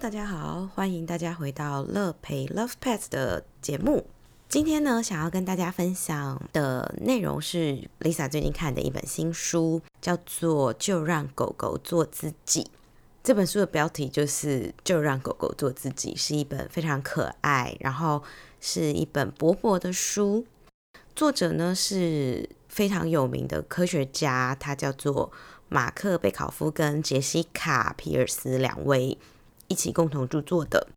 大家好，欢迎大家回到乐培 Love Pets 的节目。今天呢，想要跟大家分享的内容是 Lisa 最近看的一本新书，叫做《就让狗狗做自己》。这本书的标题就是《就让狗狗做自己》，是一本非常可爱，然后是一本薄薄的书。作者呢是非常有名的科学家，他叫做马克·贝考夫跟杰西卡·皮尔斯两位。一起共同著作的。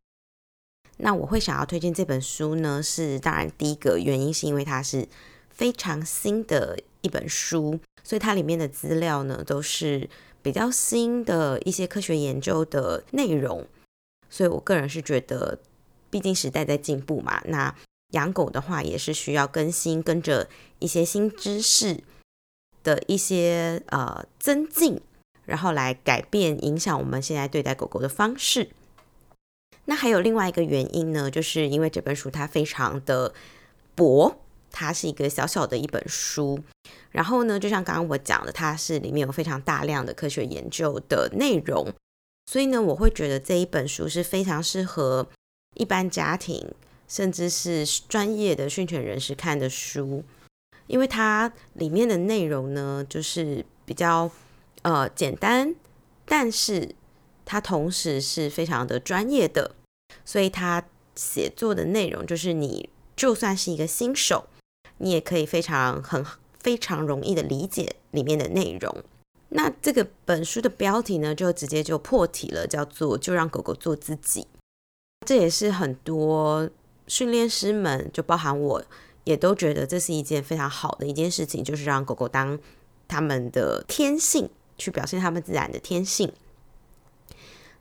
那我会想要推荐这本书呢，是当然第一个原因是因为它是非常新的一本书，所以它里面的资料呢都是比较新的一些科学研究的内容。所以我个人是觉得，毕竟时代在进步嘛，那养狗的话也是需要更新，跟着一些新知识的一些呃增进。然后来改变影响我们现在对待狗狗的方式。那还有另外一个原因呢，就是因为这本书它非常的薄，它是一个小小的一本书。然后呢，就像刚刚我讲的，它是里面有非常大量的科学研究的内容，所以呢，我会觉得这一本书是非常适合一般家庭，甚至是专业的训犬人士看的书，因为它里面的内容呢，就是比较。呃，简单，但是它同时是非常的专业的，所以它写作的内容就是你就算是一个新手，你也可以非常很非常容易的理解里面的内容。那这个本书的标题呢，就直接就破题了，叫做“就让狗狗做自己”。这也是很多训练师们，就包含我也都觉得这是一件非常好的一件事情，就是让狗狗当他们的天性。去表现他们自然的天性，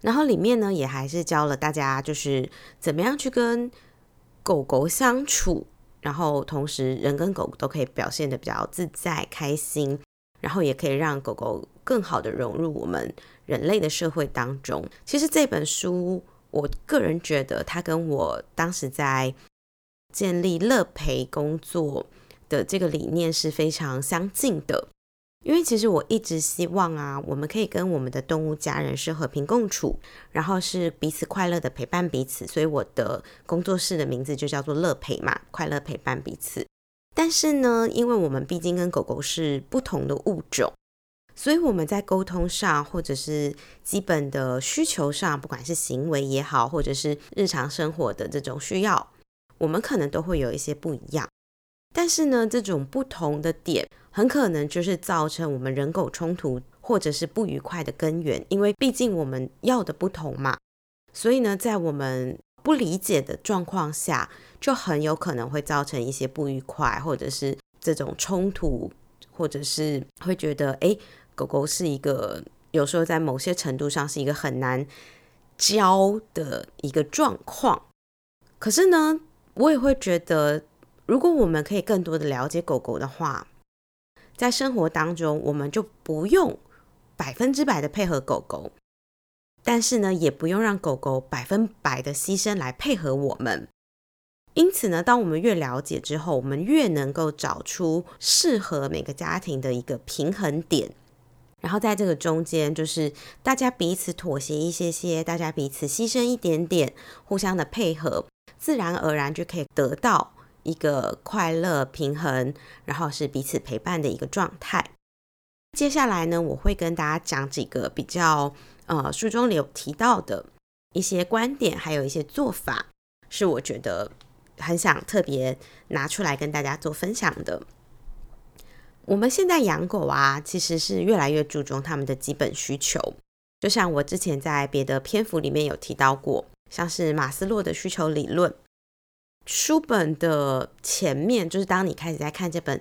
然后里面呢也还是教了大家，就是怎么样去跟狗狗相处，然后同时人跟狗都可以表现的比较自在开心，然后也可以让狗狗更好的融入我们人类的社会当中。其实这本书，我个人觉得它跟我当时在建立乐培工作的这个理念是非常相近的。因为其实我一直希望啊，我们可以跟我们的动物家人是和平共处，然后是彼此快乐的陪伴彼此。所以我的工作室的名字就叫做乐陪嘛，快乐陪伴彼此。但是呢，因为我们毕竟跟狗狗是不同的物种，所以我们在沟通上或者是基本的需求上，不管是行为也好，或者是日常生活的这种需要，我们可能都会有一些不一样。但是呢，这种不同的点。很可能就是造成我们人狗冲突或者是不愉快的根源，因为毕竟我们要的不同嘛，所以呢，在我们不理解的状况下，就很有可能会造成一些不愉快，或者是这种冲突，或者是会觉得，哎，狗狗是一个有时候在某些程度上是一个很难教的一个状况。可是呢，我也会觉得，如果我们可以更多的了解狗狗的话，在生活当中，我们就不用百分之百的配合狗狗，但是呢，也不用让狗狗百分百的牺牲来配合我们。因此呢，当我们越了解之后，我们越能够找出适合每个家庭的一个平衡点，然后在这个中间，就是大家彼此妥协一些些，大家彼此牺牲一点点，互相的配合，自然而然就可以得到。一个快乐平衡，然后是彼此陪伴的一个状态。接下来呢，我会跟大家讲几个比较呃书中里有提到的一些观点，还有一些做法，是我觉得很想特别拿出来跟大家做分享的。我们现在养狗啊，其实是越来越注重他们的基本需求，就像我之前在别的篇幅里面有提到过，像是马斯洛的需求理论。书本的前面，就是当你开始在看这本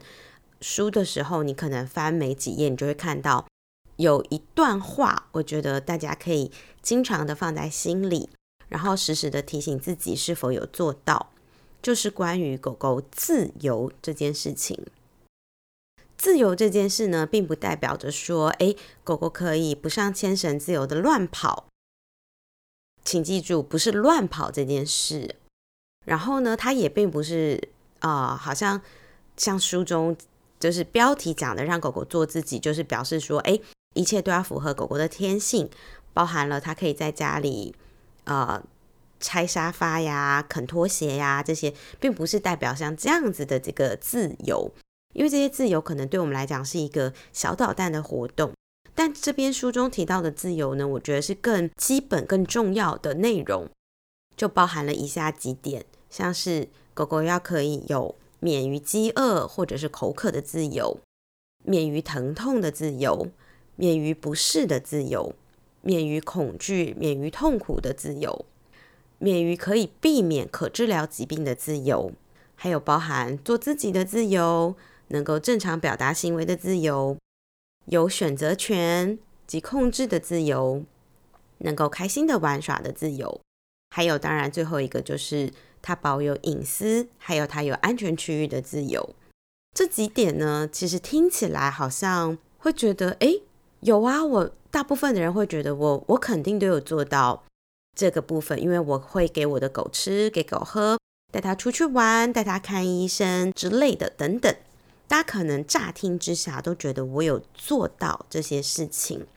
书的时候，你可能翻没几页，你就会看到有一段话，我觉得大家可以经常的放在心里，然后时时的提醒自己是否有做到，就是关于狗狗自由这件事情。自由这件事呢，并不代表着说，哎，狗狗可以不上牵绳自由的乱跑，请记住，不是乱跑这件事。然后呢，它也并不是啊，好像像书中就是标题讲的，让狗狗做自己，就是表示说，哎，一切都要符合狗狗的天性，包含了它可以在家里呃拆沙发呀、啃拖鞋呀这些，并不是代表像这样子的这个自由，因为这些自由可能对我们来讲是一个小捣蛋的活动。但这边书中提到的自由呢，我觉得是更基本、更重要的内容，就包含了以下几点，像是狗狗要可以有免于饥饿或者是口渴的自由，免于疼痛的自由，免于不适的自由，免于恐惧、免于痛苦的自由，免于可以避免可治疗疾病的自由，还有包含做自己的自由，能够正常表达行为的自由。有选择权及控制的自由，能够开心的玩耍的自由，还有当然最后一个就是它保有隐私，还有它有安全区域的自由。这几点呢，其实听起来好像会觉得，哎，有啊。我大部分的人会觉得，我我肯定都有做到这个部分，因为我会给我的狗吃，给狗喝，带它出去玩，带它看医生之类的等等。大家可能乍听之下都觉得我有做到这些事情，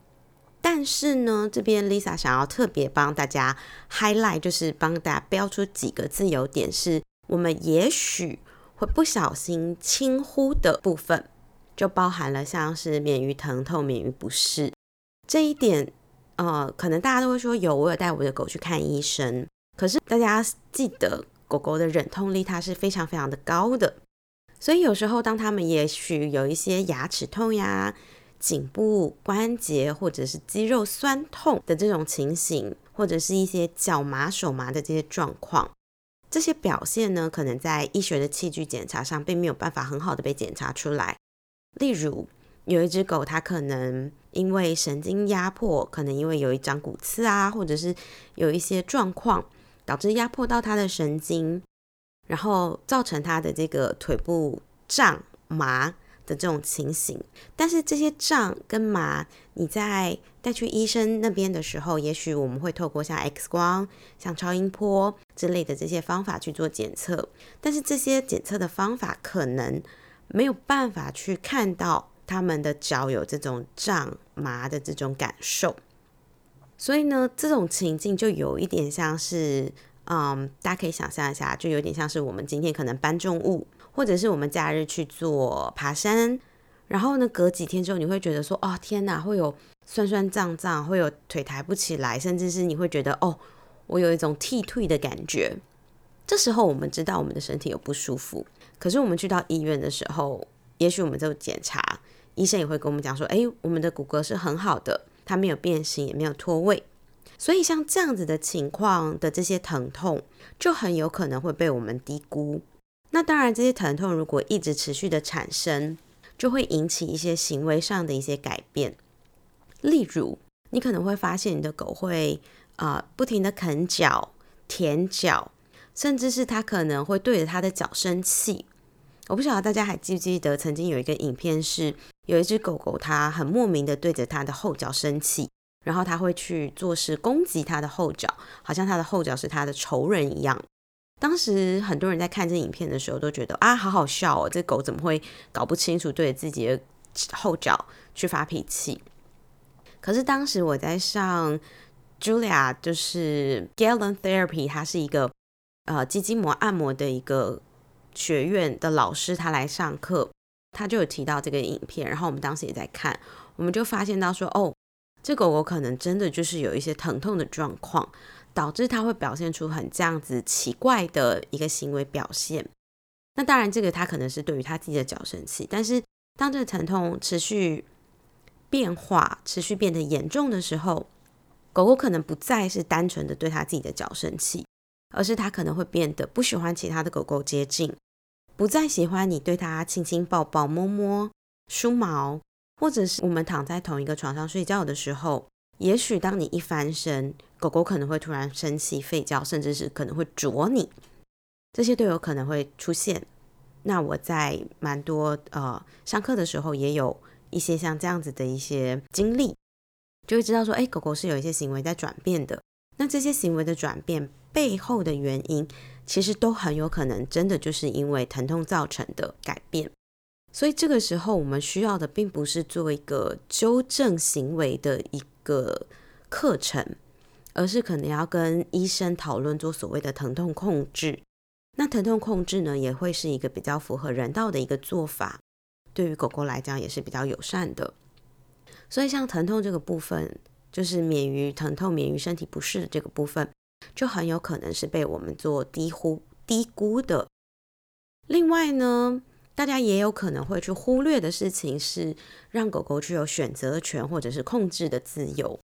但是呢，这边 Lisa 想要特别帮大家 highlight，就是帮大家标出几个自由点，是我们也许会不小心轻忽的部分，就包含了像是免于疼痛、免于不适这一点。呃，可能大家都会说有，我有带我的狗去看医生，可是大家记得狗狗的忍痛力它是非常非常的高的。所以有时候，当他们也许有一些牙齿痛呀、颈部关节或者是肌肉酸痛的这种情形，或者是一些脚麻、手麻的这些状况，这些表现呢，可能在医学的器具检查上并没有办法很好的被检查出来。例如，有一只狗，它可能因为神经压迫，可能因为有一张骨刺啊，或者是有一些状况导致压迫到它的神经。然后造成它的这个腿部胀麻这种情形，但是这些胀跟麻，你在带去医生那边的时候，也许我们会透过像 X 光、像超音波之类的这些方法去做检测，但是这些检测的方法可能没有办法去看到他们的脚有这种胀麻的这种感受，所以呢，这种情境就有一点像是。嗯，大家可以想象一下，就有点像是我们今天可能搬重物，或者是我们假日去做爬山，然后呢，隔几天之后你会觉得说，哦天哪，会有酸酸胀胀，会有腿抬不起来，甚至是你会觉得，哦，我有一种剃退的感觉。这时候我们知道我们的身体有不舒服，可是我们去到医院的时候，也许我们就检查，医生也会跟我们讲说，哎，我们的骨骼是很好的，它没有变形，也没有脱位。所以像这样子的情况的这些疼痛，就很有可能会被我们低估。那当然，这些疼痛如果一直持续的产生，就会引起一些行为上的一些改变。例如，你可能会发现你的狗会啊不停的啃脚、舔脚，甚至是它可能会对着它的脚生气。我不晓得大家还记不记得，曾经有一个影片是有一只狗狗，它很莫名的对着它的后脚生气。然后它会去做事攻击它的后脚，好像它的后脚是它的仇人一样。当时很多人在看这影片的时候都觉得啊，好好笑哦，这狗怎么会搞不清楚对自己的后脚去发脾气？可是当时我在上 Julia 就是 Galen Therapy，它是一个呃肌筋膜按摩的一个学院的老师，他来上课，他就有提到这个影片，然后我们当时也在看，我们就发现到说哦。这狗狗可能真的就是有一些疼痛的状况，导致它会表现出很这样子奇怪的一个行为表现。那当然，这个它可能是对于它自己的脚生气，但是当这个疼痛持续变化、持续变得严重的时候，狗狗可能不再是单纯的对它自己的脚生气，而是它可能会变得不喜欢其他的狗狗接近，不再喜欢你对它亲亲抱抱、摸摸、梳毛。或者是我们躺在同一个床上睡觉的时候，也许当你一翻身，狗狗可能会突然生气、吠叫，甚至是可能会啄你，这些都有可能会出现。那我在蛮多呃上课的时候，也有一些像这样子的一些经历，就会知道说，哎，狗狗是有一些行为在转变的。那这些行为的转变背后的原因，其实都很有可能真的就是因为疼痛造成的改变。所以这个时候，我们需要的并不是做一个纠正行为的一个课程，而是可能要跟医生讨论做所谓的疼痛控制。那疼痛控制呢，也会是一个比较符合人道的一个做法，对于狗狗来讲也是比较友善的。所以像疼痛这个部分，就是免于疼痛、免于身体不适的这个部分，就很有可能是被我们做低估低估的。另外呢，大家也有可能会去忽略的事情是，让狗狗具有选择权或者是控制的自由。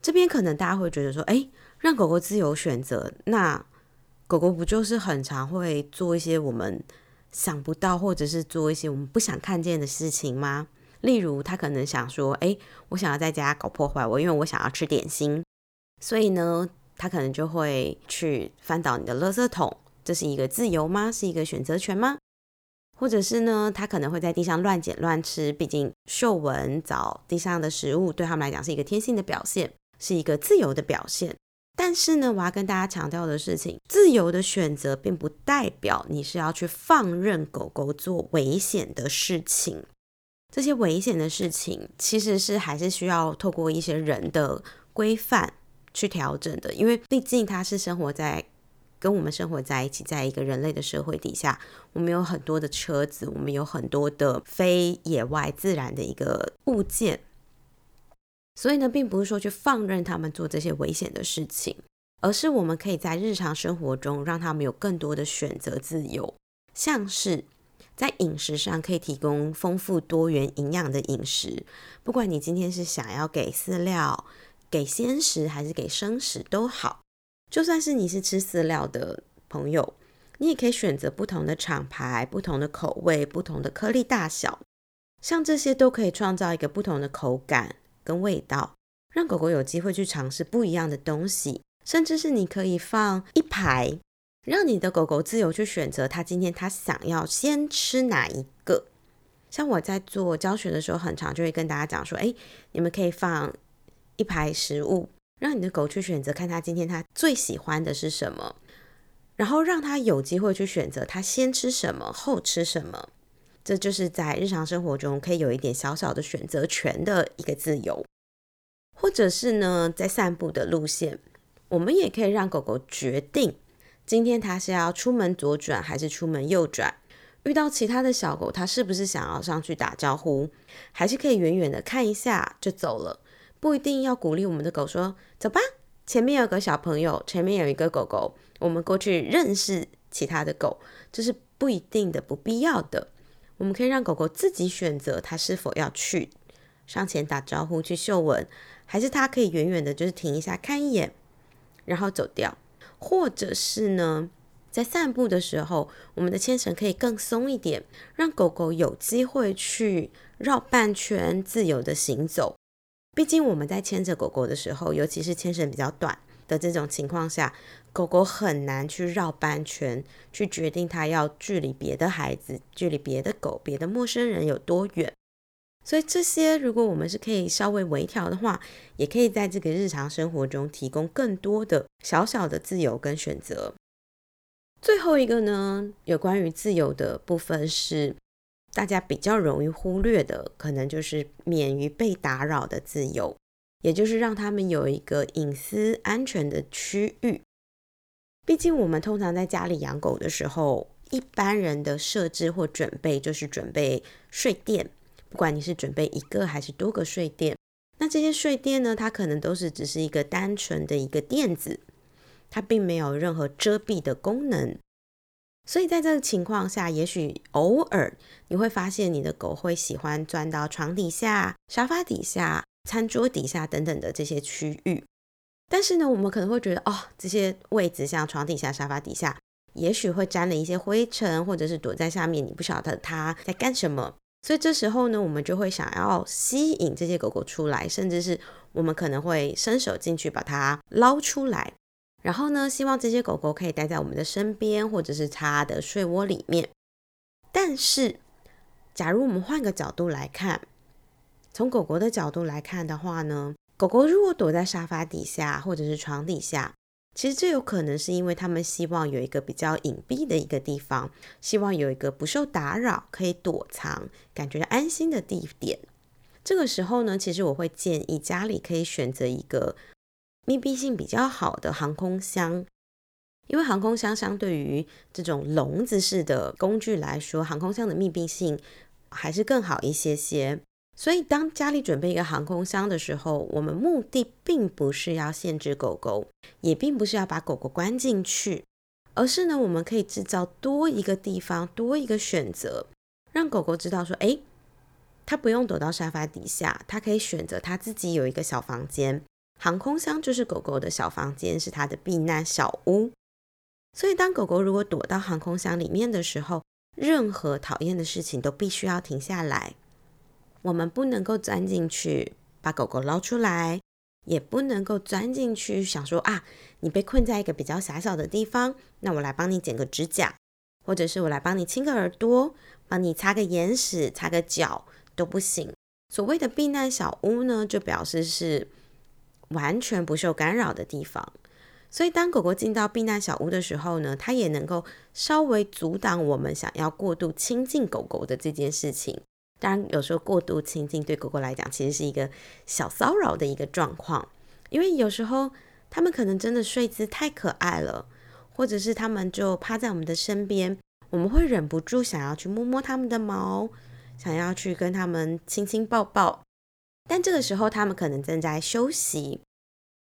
这边可能大家会觉得说，哎，让狗狗自由选择，那狗狗不就是很常会做一些我们想不到，或者是做一些我们不想看见的事情吗？例如，它可能想说，哎，我想要在家搞破坏，我因为我想要吃点心，所以呢，它可能就会去翻倒你的垃圾桶。这是一个自由吗？是一个选择权吗？或者是呢？它可能会在地上乱捡乱吃，毕竟嗅闻找地上的食物对他们来讲是一个天性的表现。是一个自由的表现，但是呢，我要跟大家强调的事情，自由的选择并不代表你是要去放任狗狗做危险的事情。这些危险的事情其实是还是需要透过一些人的规范去调整的，因为毕竟它是生活在跟我们生活在一起，在一个人类的社会底下，我们有很多的车子，我们有很多的非野外自然的一个物件。所以呢，并不是说去放任他们做这些危险的事情，而是我们可以在日常生活中让他们有更多的选择自由，像是在饮食上可以提供丰富多元营养的饮食。不管你今天是想要给饲料、给鲜食还是给生食都好，就算是你是吃饲料的朋友，你也可以选择不同的厂牌、不同的口味、不同的颗粒大小，像这些都可以创造一个不同的口感。跟味道，让狗狗有机会去尝试不一样的东西，甚至是你可以放一排，让你的狗狗自由去选择，它今天它想要先吃哪一个。像我在做教学的时候，很常就会跟大家讲说，哎，你们可以放一排食物，让你的狗去选择，看它今天它最喜欢的是什么，然后让它有机会去选择，它先吃什么，后吃什么。这就是在日常生活中可以有一点小小的选择权的一个自由，或者是呢，在散步的路线，我们也可以让狗狗决定今天它是要出门左转还是出门右转。遇到其他的小狗，它是不是想要上去打招呼，还是可以远远的看一下就走了？不一定要鼓励我们的狗说走吧，前面有个小朋友，前面有一个狗狗，我们过去认识其他的狗，这是不一定的，不必要的。我们可以让狗狗自己选择，它是否要去上前打招呼、去嗅闻，还是它可以远远的，就是停一下看一眼，然后走掉。或者是呢，在散步的时候，我们的牵绳可以更松一点，让狗狗有机会去绕半圈，自由的行走。毕竟我们在牵着狗狗的时候，尤其是牵绳比较短的这种情况下。狗狗很难去绕半圈，去决定它要距离别的孩子、距离别的狗、别的陌生人有多远。所以这些，如果我们是可以稍微微调的话，也可以在这个日常生活中提供更多的小小的自由跟选择。最后一个呢，有关于自由的部分是大家比较容易忽略的，可能就是免于被打扰的自由，也就是让他们有一个隐私安全的区域。毕竟，我们通常在家里养狗的时候，一般人的设置或准备就是准备睡垫，不管你是准备一个还是多个睡垫。那这些睡垫呢，它可能都是只是一个单纯的一个垫子，它并没有任何遮蔽的功能。所以在这个情况下，也许偶尔你会发现你的狗会喜欢钻到床底下、沙发底下、餐桌底下等等的这些区域。但是呢，我们可能会觉得，哦，这些位置像床底下、沙发底下，也许会沾了一些灰尘，或者是躲在下面，你不晓得它在干什么。所以这时候呢，我们就会想要吸引这些狗狗出来，甚至是我们可能会伸手进去把它捞出来，然后呢，希望这些狗狗可以待在我们的身边，或者是它的睡窝里面。但是，假如我们换个角度来看，从狗狗的角度来看的话呢？狗狗如果躲在沙发底下或者是床底下，其实这有可能是因为他们希望有一个比较隐蔽的一个地方，希望有一个不受打扰、可以躲藏、感觉安心的地点。这个时候呢，其实我会建议家里可以选择一个密闭性比较好的航空箱。因为航空箱相对于这种笼子式的工具来说，航空箱的密闭性还是更好一些些。所以，当家里准备一个航空箱的时候，我们目的并不是要限制狗狗，也并不是要把狗狗关进去，而是呢，我们可以制造多一个地方，多一个选择，让狗狗知道说，哎，它不用躲到沙发底下，它可以选择它自己有一个小房间。航空箱就是狗狗的小房间，是它的避难小屋。所以，当狗狗如果躲到航空箱里面的时候，任何讨厌的事情都必须要停下来。我们不能够钻进去把狗狗捞出来，也不能够钻进去想说啊，你被困在一个比较狭小的地方，那我来帮你剪个指甲，或者是我来帮你清个耳朵，帮你擦个眼屎、擦个脚都不行。所谓的避难小屋呢，就表示是完全不受干扰的地方。所以，当狗狗进到避难小屋的时候呢，它也能够稍微阻挡我们想要过度亲近狗狗的这件事情。当然，有时候过度亲近对狗狗来讲，其实是一个小骚扰的一个状况。因为有时候它们可能真的睡姿太可爱了，或者是它们就趴在我们的身边，我们会忍不住想要去摸摸它们的毛，想要去跟它们亲亲抱抱。但这个时候，它们可能正在休息。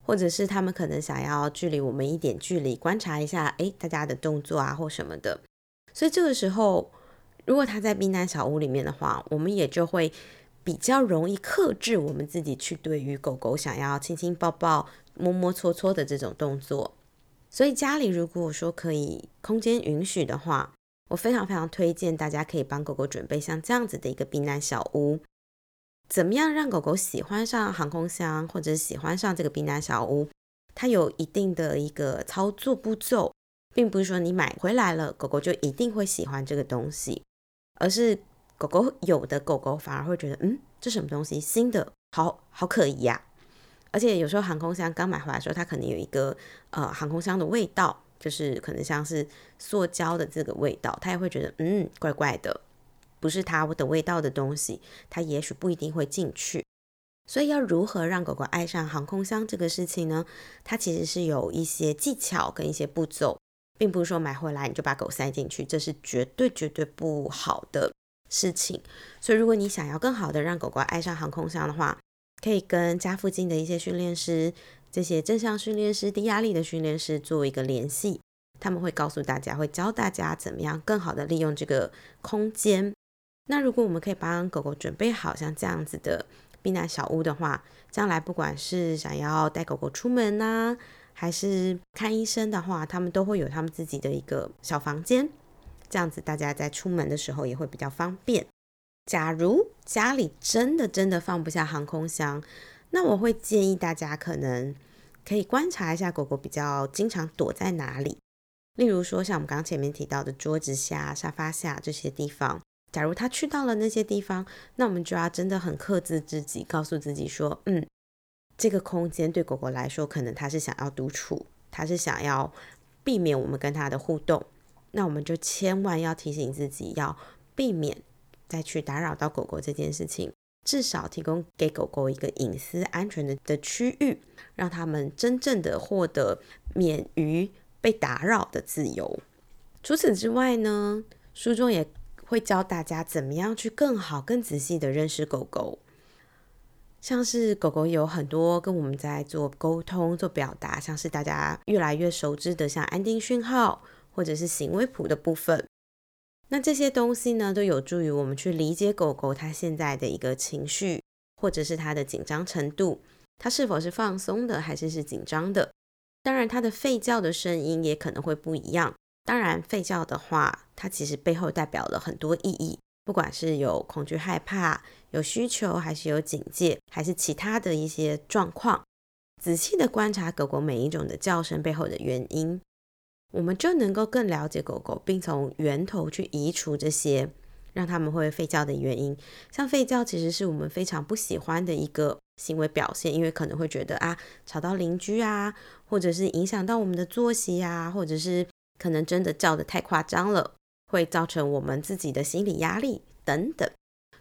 或者是他们可能想要距离我们一点距离，观察一下，哎，大家的动作啊或什么的。所以这个时候，如果他在避难小屋里面的话，我们也就会比较容易克制我们自己去对于狗狗想要亲亲抱抱、摸摸搓搓的这种动作。所以家里如果说可以空间允许的话，我非常非常推荐大家可以帮狗狗准备像这样子的一个避难小屋。怎么样让狗狗喜欢上航空箱，或者喜欢上这个避难小屋？它有一定的一个操作步骤，并不是说你买回来了，狗狗就一定会喜欢这个东西，而是狗狗有的狗狗反而会觉得，嗯，这什么东西，新的，好好可疑呀。而且有时候航空箱刚买回来的时候，它可能有一个呃航空箱的味道，就是可能像是塑胶的这个味道，它也会觉得，嗯，怪怪的。不是它的味道的东西，它也许不一定会进去。所以要如何让狗狗爱上航空箱这个事情呢？它其实是有一些技巧跟一些步骤，并不是说买回来你就把狗塞进去，这是绝对绝对不好的事情。所以如果你想要更好的让狗狗爱上航空箱的话，可以跟家附近的一些训练师、这些正向训练师、低压力的训练师做一个联系，他们会告诉大家，会教大家怎么样更好的利用这个空间。那如果我们可以帮狗狗准备好像这样子的避难小屋的话，将来不管是想要带狗狗出门呐，还是看医生的话，他们都会有他们自己的一个小房间，这样子大家在出门的时候也会比较方便。假如家里真的真的放不下航空箱，那我会建议大家可能可以观察一下狗狗比较经常躲在哪里，例如说像我们刚前面提到的桌子下、沙发下这些地方。假如他去到了那些地方，那我们就要真的很克制自己，告诉自己说，嗯，这个空间对狗狗来说，可能它是想要独处，它是想要避免我们跟它的互动，那我们就千万要提醒自己，要避免再去打扰到狗狗这件事情，至少提供给狗狗一个隐私安全的的区域，让他们真正的获得免于被打扰的自由。除此之外呢，书中也。会教大家怎么样去更好、更仔细的认识狗狗，像是狗狗有很多跟我们在做沟通、做表达，像是大家越来越熟知的，像安定讯号或者是行为谱的部分。那这些东西呢，都有助于我们去理解狗狗它现在的一个情绪，或者是它的紧张程度，它是否是放松的，还是是紧张的。当然，它的吠叫的声音也可能会不一样。当然，吠叫的话，它其实背后代表了很多意义，不管是有恐惧、害怕、有需求，还是有警戒，还是其他的一些状况。仔细的观察狗狗每一种的叫声背后的原因，我们就能够更了解狗狗，并从源头去移除这些让他们会吠叫的原因。像吠叫，其实是我们非常不喜欢的一个行为表现，因为可能会觉得啊，吵到邻居啊，或者是影响到我们的作息啊，或者是。可能真的叫的太夸张了，会造成我们自己的心理压力等等。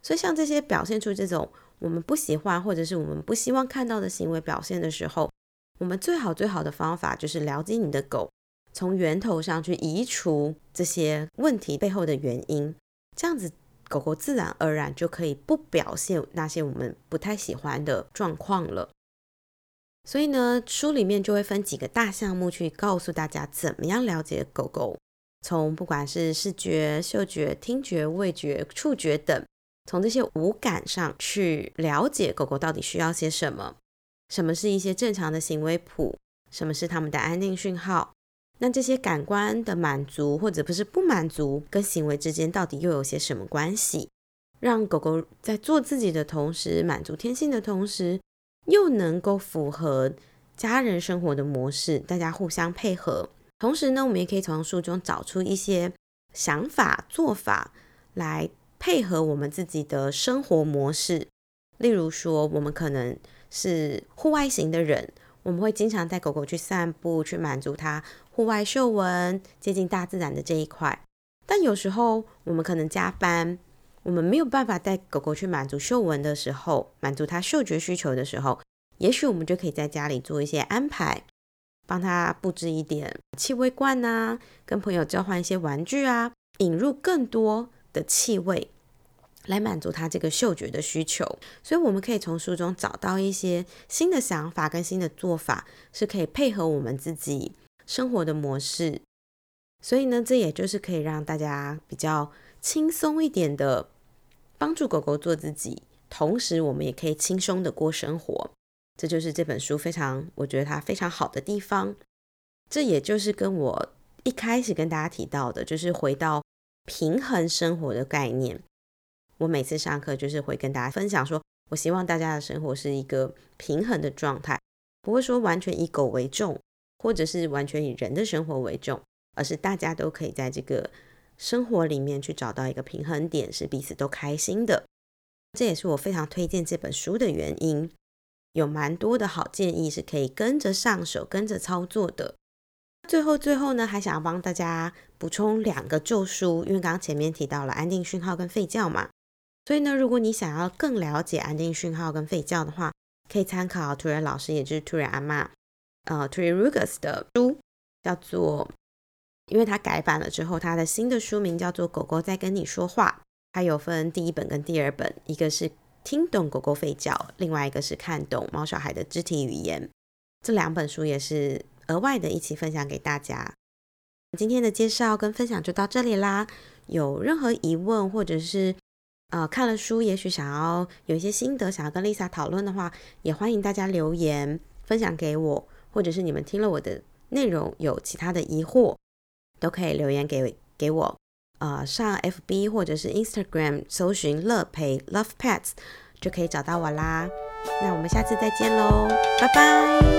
所以像这些表现出这种我们不喜欢或者是我们不希望看到的行为表现的时候，我们最好最好的方法就是了解你的狗，从源头上去移除这些问题背后的原因，这样子狗狗自然而然就可以不表现那些我们不太喜欢的状况了。所以呢，书里面就会分几个大项目去告诉大家怎么样了解狗狗，从不管是视觉、嗅觉、听觉、味觉、触觉等，从这些五感上去了解狗狗到底需要些什么，什么是一些正常的行为谱，什么是他们的安定讯号，那这些感官的满足或者不是不满足，跟行为之间到底又有些什么关系，让狗狗在做自己的同时，满足天性的同时。又能够符合家人生活的模式，大家互相配合。同时呢，我们也可以从书中找出一些想法、做法来配合我们自己的生活模式。例如说，我们可能是户外型的人，我们会经常带狗狗去散步，去满足它户外嗅闻、接近大自然的这一块。但有时候我们可能加班。我们没有办法带狗狗去满足嗅闻的时候，满足它嗅觉需求的时候，也许我们就可以在家里做一些安排，帮它布置一点气味罐呐，跟朋友交换一些玩具啊，引入更多的气味来满足它这个嗅觉的需求。所以我们可以从书中找到一些新的想法跟新的做法，是可以配合我们自己生活的模式。所以呢，这也就是可以让大家比较轻松一点的。帮助狗狗做自己，同时我们也可以轻松的过生活，这就是这本书非常，我觉得它非常好的地方。这也就是跟我一开始跟大家提到的，就是回到平衡生活的概念。我每次上课就是会跟大家分享说，我希望大家的生活是一个平衡的状态，不会说完全以狗为重，或者是完全以人的生活为重，而是大家都可以在这个。生活里面去找到一个平衡点，是彼此都开心的。这也是我非常推荐这本书的原因。有蛮多的好建议是可以跟着上手、跟着操作的。最后，最后呢，还想要帮大家补充两个旧书，因为刚刚前面提到了安定讯号跟吠叫嘛，所以呢，如果你想要更了解安定讯号跟吠叫的话，可以参考突然老师，也就是突然阿妈，呃 t u r e Rugus 的书，叫做。因为它改版了之后，它的新的书名叫做《狗狗在跟你说话》，它有分第一本跟第二本，一个是听懂狗狗吠叫，另外一个是看懂猫小孩的肢体语言。这两本书也是额外的一起分享给大家。今天的介绍跟分享就到这里啦。有任何疑问或者是呃看了书，也许想要有一些心得，想要跟 Lisa 讨论的话，也欢迎大家留言分享给我，或者是你们听了我的内容有其他的疑惑。都可以留言给给我，呃，上 FB 或者是 Instagram 搜寻乐培 Love Pets 就可以找到我啦。那我们下次再见喽，拜拜。